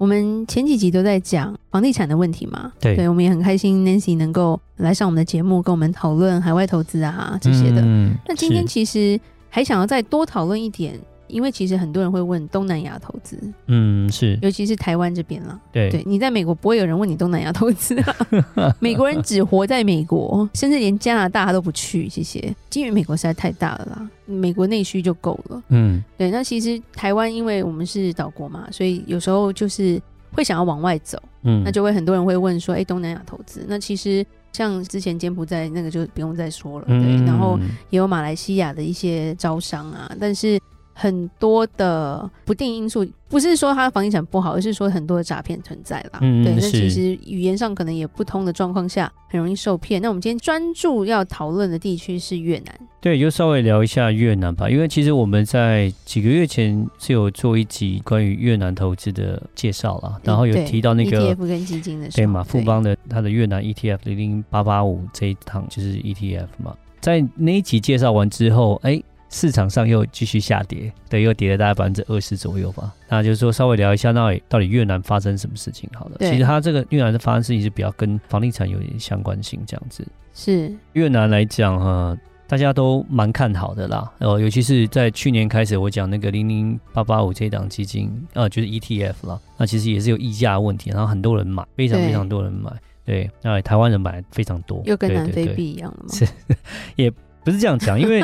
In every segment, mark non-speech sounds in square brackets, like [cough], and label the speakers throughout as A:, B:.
A: 我们前几集都在讲房地产的问题嘛？
B: 对，
A: 对，我们也很开心，Nancy 能够来上我们的节目，跟我们讨论海外投资啊这些的。
B: 嗯，
A: 那今天其实还想要再多讨论一点。因为其实很多人会问东南亚投资，
B: 嗯，是，
A: 尤其是台湾这边了。
B: 对，
A: 对，你在美国不会有人问你东南亚投资啊，[laughs] 美国人只活在美国，甚至连加拿大都不去。谢谢，因为美国实在太大了啦，美国内需就够了。
B: 嗯，
A: 对。那其实台湾因为我们是岛国嘛，所以有时候就是会想要往外走。嗯，那就会很多人会问说，哎，东南亚投资？那其实像之前柬埔寨那个就不用再说了，对。
B: 嗯，
A: 然后也有马来西亚的一些招商啊，但是。很多的不定因素，不是说它的房地产不好，而是说很多的诈骗存在啦。
B: 嗯，
A: 对，那其实语言上可能也不通的状况下，很容易受骗。那我们今天专注要讨论的地区是越南。
B: 对，就稍微聊一下越南吧，因为其实我们在几个月前是有做一集关于越南投资的介绍啦，然后有提到那个
A: ETF 跟基金的，
B: 对嘛，富邦的它的越南 ETF 零零八八五这一趟就是 ETF 嘛，在那一集介绍完之后，哎。市场上又继续下跌，对，又跌了大概百分之二十左右吧。那就是说，稍微聊一下，到底到底越南发生什么事情？好了，其实它这个越南的发生事情是比较跟房地产有点相关性，这样子。
A: 是
B: 越南来讲哈，大家都蛮看好的啦。呃，尤其是在去年开始，我讲那个零零八八五这档基金，呃，就是 ETF 啦。那其实也是有溢价的问题，然后很多人买，非常非常多人买。对，对那台湾人买非常多，
A: 又跟南非币一样了吗？
B: 是，[laughs] 也不是这样讲，因为。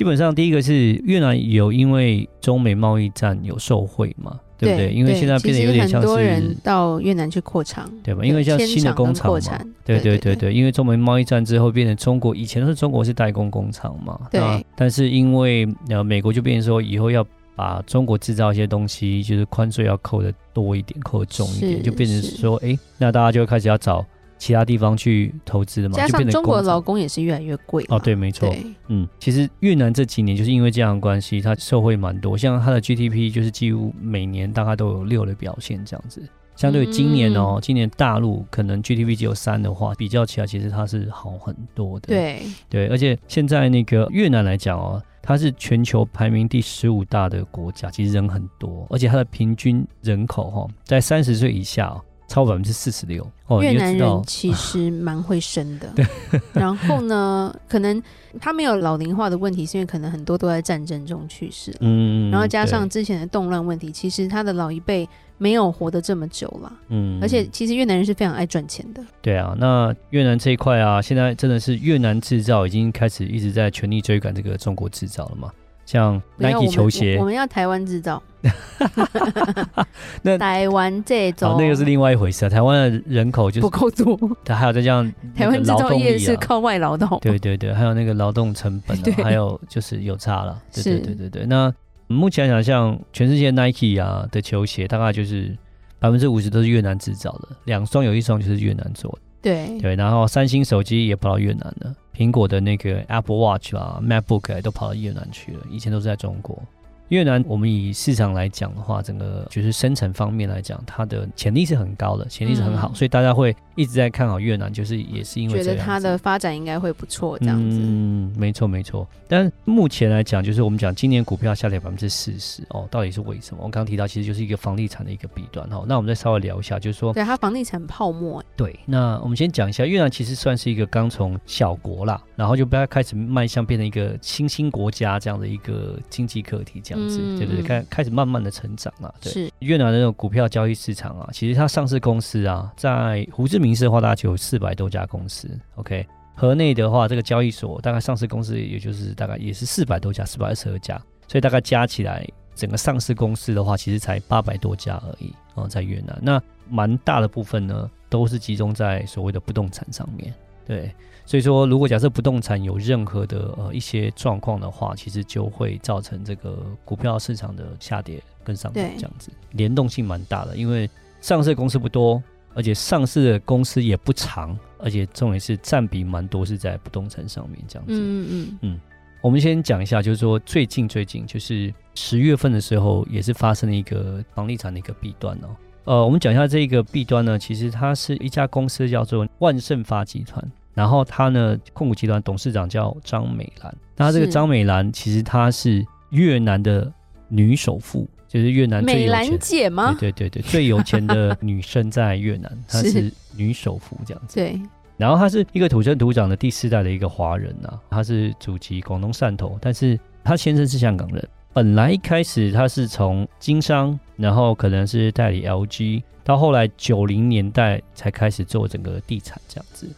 B: 基本上，第一个是越南有因为中美贸易战有受惠嘛，对不对？因为现在变得有点像是很多
A: 人到越南去扩厂，
B: 对吧？因为像新的工厂嘛，对对对对，因为中美贸易战之后变成中国，以前都是中国是代工工厂嘛，对。但是因为呃美国就变成说以后要把中国制造一些东西，就是宽税要扣的多一点，扣的重一点，就变成说，哎，那大家就会开始要找。其他地方去投资的嘛，
A: 加上中国的劳工也是越来越贵
B: 哦。对，没错。嗯，其实越南这几年就是因为这样的关系，它受惠蛮多。像它的 GDP 就是几乎每年大概都有六的表现这样子。相对于今年哦，嗯、今年大陆可能 GDP 只有三的话，比较起来其实它是好很多的。
A: 对
B: 对，而且现在那个越南来讲哦，它是全球排名第十五大的国家，其实人很多，而且它的平均人口哈在三十岁以下哦。超百分之四十六，
A: 越南人其实 [laughs] 蛮会生的。对，[laughs] 然后呢，可能他没有老龄化的问题，是因为可能很多都在战争中去世。嗯，然后加上之前的动乱问题，其实他的老一辈没有活得这么久了。嗯，而且其实越南人是非常爱赚钱的。
B: 对啊，那越南这一块啊，现在真的是越南制造已经开始一直在全力追赶这个中国制造了嘛？像 Nike 球鞋，
A: 我们要台湾制造。[laughs] 那台湾这种，
B: 那个是另外一回事啊。台湾的人口就是
A: 不够多，
B: 它还有再这样，
A: 台湾制造业是靠外劳动。
B: 对对对，还有那个劳动成本啊，还有就是有差了。对对对对对。那目前来讲，像全世界 Nike 啊的球鞋，大概就是百分之五十都是越南制造的，两双有一双就是越南做的。
A: 对
B: 对，然后三星手机也跑到越南了。苹果的那个 Apple Watch 啊，MacBook 都跑到越南去了，以前都是在中国。越南，我们以市场来讲的话，整个就是生产方面来讲，它的潜力是很高的，潜力是很好，嗯、所以大家会一直在看好越南，就是也是因为觉得
A: 它的发展应该会不错，这样子。
B: 嗯，没错没错。但目前来讲，就是我们讲今年股票下跌百分之四十哦，到底是为什么？我刚刚提到，其实就是一个房地产的一个弊端哦。那我们再稍微聊一下，就是说，
A: 对它房地产泡沫。
B: 对，那我们先讲一下越南，其实算是一个刚从小国啦，然后就不要开始迈向变成一个新兴国家这样的一个经济课题，这样子，嗯、对不对？开开始慢慢的成长了。对，是越南的那种股票交易市场啊，其实它上市公司啊，在胡志明市的话，大概就有四百多家公司。OK，河内的话，这个交易所大概上市公司也就是大概也是四百多家，四百二十二家，所以大概加起来整个上市公司的话，其实才八百多家而已。哦，在越南，那蛮大的部分呢，都是集中在所谓的不动产上面。对。所以说，如果假设不动产有任何的呃一些状况的话，其实就会造成这个股票市场的下跌跟上涨这样子，联动性蛮大的。因为上市公司不多，而且上市的公司也不长，而且重点是占比蛮多是在不动产上面这样子。
A: 嗯嗯
B: 嗯。我们先讲一下，就是说最近最近就是十月份的时候，也是发生了一个房地产的一个弊端哦。呃，我们讲一下这个弊端呢，其实它是一家公司叫做万盛发集团，然后它呢控股集团董事长叫张美兰。那这个张美兰其实她是越南的女首富，就是越南最有钱
A: 美兰姐吗？
B: 对对对对，最有钱的 [laughs] 女生在越南，她是女首富这样子。
A: 对。
B: 然后她是一个土生土长的第四代的一个华人呐、啊，他是祖籍广东汕头，但是她先生是香港人。本来一开始她是从经商，然后可能是代理 LG，到后来九零年代才开始做整个地产这样子，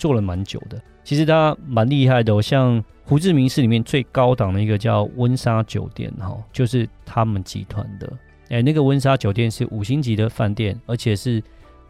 B: 做了蛮久的。其实他蛮厉害的、哦，像胡志明市里面最高档的一个叫温莎酒店哈，就是他们集团的。哎，那个温莎酒店是五星级的饭店，而且是。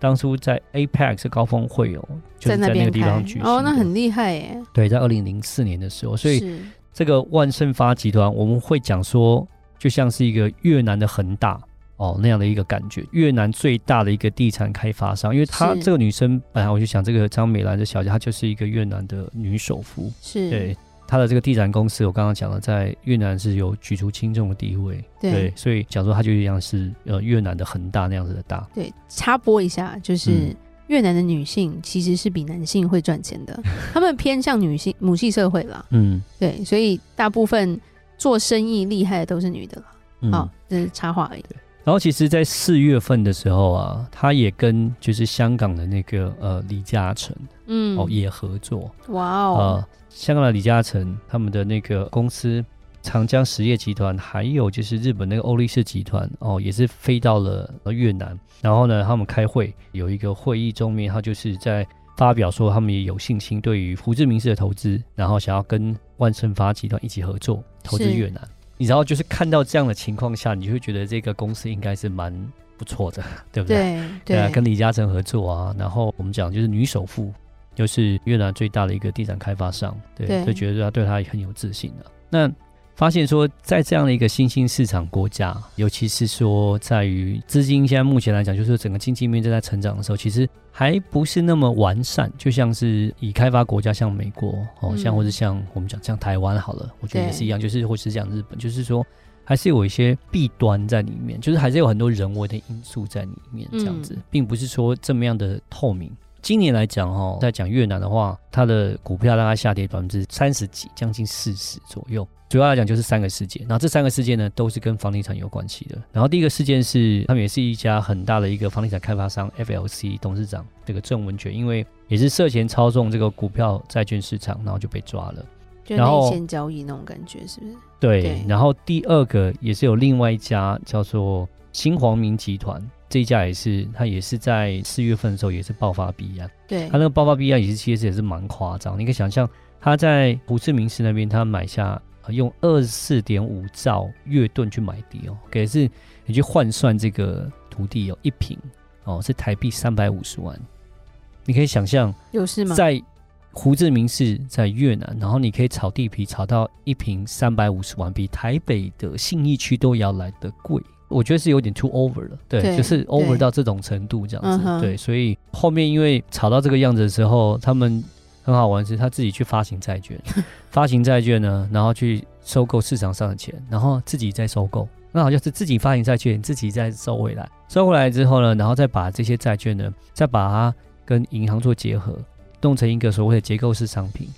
B: 当初在 APEC 高峰会哦，就是在那个地方举行
A: 哦，那很厉害耶。
B: 对，在二零零四年的时候，所以这个万盛发集团我们会讲说，就像是一个越南的恒大哦那样的一个感觉，越南最大的一个地产开发商。因为她这个女生本来我就想，这个张美兰的小姐，她就是一个越南的女首富，
A: 是
B: 对。他的这个地产公司，我刚刚讲了，在越南是有举足轻重的地位，
A: 对，
B: 对，所以讲说他就一样是呃越南的恒大那样子的大。
A: 对，插播一下，就是越南的女性其实是比男性会赚钱的，[laughs] 他们偏向女性母系社会啦。嗯，对，所以大部分做生意厉害的都是女的了。好，这是插话而已。
B: 然后其实，在四月份的时候啊，他也跟就是香港的那个呃李嘉诚，嗯，哦也合作。哇哦。呃香港的李嘉诚，他们的那个公司长江实业集团，还有就是日本那个欧力士集团哦，也是飞到了越南。然后呢，他们开会有一个会议中面，他就是在发表说，他们也有信心对于胡志明市的投资，然后想要跟万盛发集团一起合作投资越南。你知道，就是看到这样的情况下，你就会觉得这个公司应该是蛮不错的，[laughs] 对不对？
A: 对，
B: 对啊，跟李嘉诚合作啊，然后我们讲就是女首富。就是越南最大的一个地产开发商，对，对就觉得他对他很有自信的。那发现说，在这样的一个新兴市场国家，尤其是说在于资金现在目前来讲，就是整个经济面正在成长的时候，其实还不是那么完善。就像是以开发国家，像美国哦，像或者像我们讲像台湾好了，我觉得也是一样，就是或是像日本，就是说还是有一些弊端在里面，就是还是有很多人为的因素在里面，这样子，并不是说这么样的透明。今年来讲，哈，在讲越南的话，它的股票大概下跌百分之三十几，将近四十左右。主要来讲就是三个事件，然后这三个事件呢，都是跟房地产有关系的。然后第一个事件是，他们也是一家很大的一个房地产开发商，FLC 董事长这个郑文权，因为也是涉嫌操纵这个股票债券市场，然后就被抓了。
A: 就内线交易那种感觉，是不是？
B: 对。对，然后第二个也是有另外一家叫做新皇明集团。这一家也是，他也是在四月份的时候也是爆发弊案。
A: 对，
B: 他那个爆发弊案也是其实也是蛮夸张。你可以想象，他在胡志明市那边，他买下用二十四点五兆越盾去买地哦，可是你去换算这个土地哦，一坪哦是台币三百五十万。你可以想象，
A: 有事吗？
B: 在胡志明市在越南，然后你可以炒地皮炒到一坪三百五十万，比台北的信义区都要来得贵。我觉得是有点 too over 了，对，对就是 over 到这种程度这样子，对，对，所以后面因为炒到这个样子的时候，他们很好玩是，他自己去发行债券，[laughs] 发行债券呢，然后去收购市场上的钱，然后自己再收购，那好像是自己发行债券，自己再收回来，收回来之后呢，然后再把这些债券呢，再把它跟银行做结合，弄成一个所谓的结构式商品，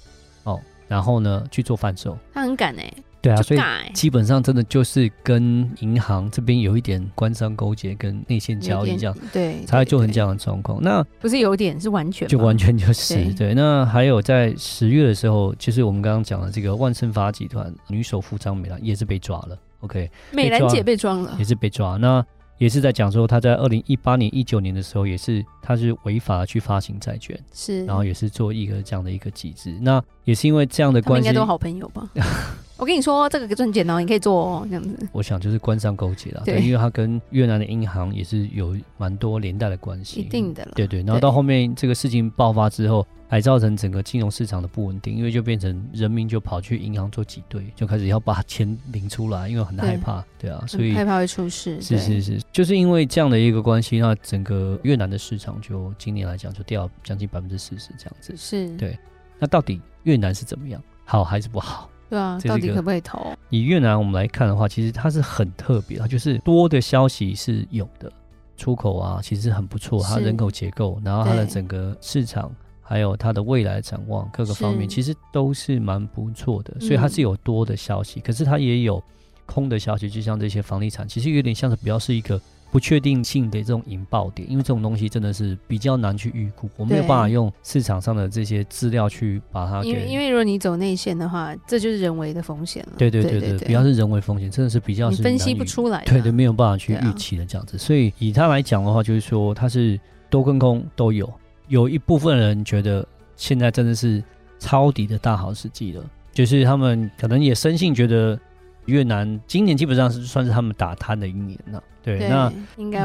B: 哦，然后呢去做贩售，
A: 他很敢哎、欸。
B: 对啊，所以基本上真的就是跟银行这边有一点官商勾结跟内线交易这样，
A: 对，
B: 才会做成这样的状况。那
A: 不是有点是完全，
B: 就完全就是对，对。那还有在十月的时候，就是我们刚刚讲的这个万盛发集团女首富张美兰也是被抓了。OK，
A: 美兰姐被抓了，
B: 也是被抓。那也是在讲说她在二零一八年、一九年的时候，也是她是违法去发行债券，
A: 是，
B: 然后也是做一个这样的一个机制。那也是因为这样的关系，应该
A: 都好朋友吧。[laughs] 我跟你说这个赚钱哦，你可以做哦，这样子。
B: 我想就是官商勾结了，对，因为他跟越南的银行也是有蛮多连带的关系，
A: 一定的了。
B: 对对，然后到后面这个事情爆发之后。还造成整个金融市场的不稳定，因为就变成人民就跑去银行做挤兑，就开始要把钱领出来，因为很害怕，对，对啊，所以
A: 害怕会出事。
B: 是是是，就是因为这样的一个关系，那整个越南的市场就今年来讲就掉将近百分之四十这样子。
A: 是，
B: 对。那到底越南是怎么样？好还是不好？
A: 对啊，到底可不可以投？
B: 以越南我们来看的话，其实它是很特别的，就是多的消息是有的，出口啊其实很不错，它人口结构，然后它的整个市场。还有它的未来展望，各个方面其实都是蛮不错的，所以它是有多的消息，嗯、可是它也有空的消息，就像这些房地产，其实有点像是比较是一个不确定性的这种引爆点，因为这种东西真的是比较难去预估，我没有办法用市场上的这些资料去把它给。
A: 因为因为如果你走内线的话，这就是人为的风险了。
B: 对对对对，比较是人为风险，真的是比较是
A: 分析不出来的，
B: 对对，没有办法去预期的这样子。所以以它来讲的话，就是说它是多跟空都有，有一部分人觉得。现在真的是抄底的大好时机了，就是他们可能也深信觉得越南今年基本上是算是他们打贪的一年了。对，对那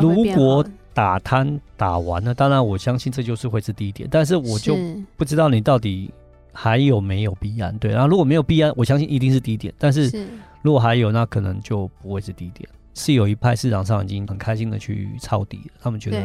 B: 如果打贪打完了，当然我相信这就是会是低点，但是我就不知道你到底还有没有必安。对，然后如果没有必安，我相信一定是低点，但是如果还有，那可能就不会是低点。是有一派市场上已经很开心的去抄底了，他们觉得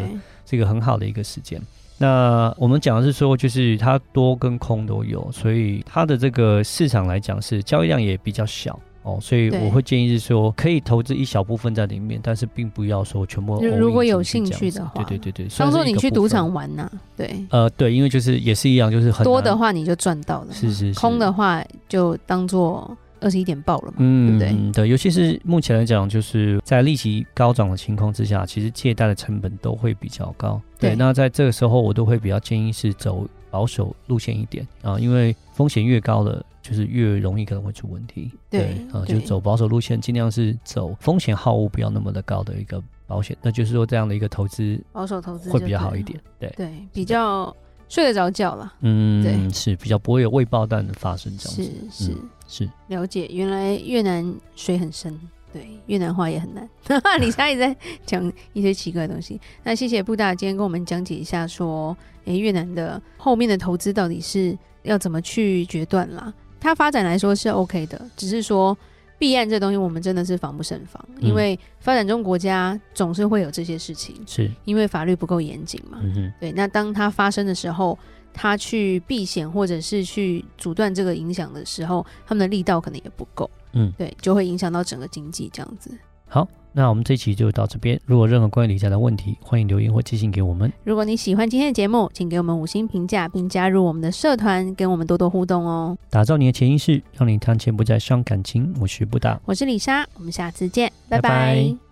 B: 是一个很好的一个时间。那我们讲的是说，就是它多跟空都有，所以它的这个市场来讲是交易量也比较小哦，所以我会建议是说，可以投资一小部分在里面，但是并不要说全部。
A: 如果有兴趣的话，
B: 对对对对，
A: 当做你去赌场玩呐、啊，对。
B: 呃，对，因为就是也是一样，就是很
A: 多的话你就赚到了，
B: 是是是，
A: 空的话就当做。二十一点爆了嘛？嗯，对对？
B: 对，尤其是目前来讲，就是在利息高涨的情况之下，其实借贷的成本都会比较高。对，对，那在这个时候，我都会比较建议是走保守路线一点啊，因为风险越高的，就是越容易可能会出问题。对，啊，就走保守路线，尽量是走风险好物不要那么的高的一个保险。那就是说，这样的一个投资，
A: 保守投资
B: 会比较好一点。对对，
A: 比较睡得着觉了。
B: 嗯，对，是比较不会有未爆弹的发生这样子。
A: 是是。嗯
B: 是
A: 了解，原来越南水很深，对，越南话也很难。[laughs] 李莎也在讲一些奇怪的东西。那谢谢布大今天跟我们讲解一下，说，诶，越南的后面的投资到底是要怎么去决断啦？它发展来说是 OK 的，只是说避案这东西我们真的是防不胜防，嗯、因为发展中国家总是会有这些事情，
B: 是因
A: 为法律不够严谨嘛。嗯哼，对，那当它发生的时候。他去避险或者是去阻断这个影响的时候，他们的力道可能也不够，嗯，对，就会影响到整个经济这样子。
B: 好，那我们这期就到这边。如果任何关于理财的问题，欢迎留言或寄信给我们。
A: 如果你喜欢今天的节目，请给我们五星评价，并加入我们的社团，跟我们多多互动哦。
B: 打造你的潜意识，让你谈钱不再伤感情。我是布大，
A: 我是李莎，我们下次见，拜拜。拜拜。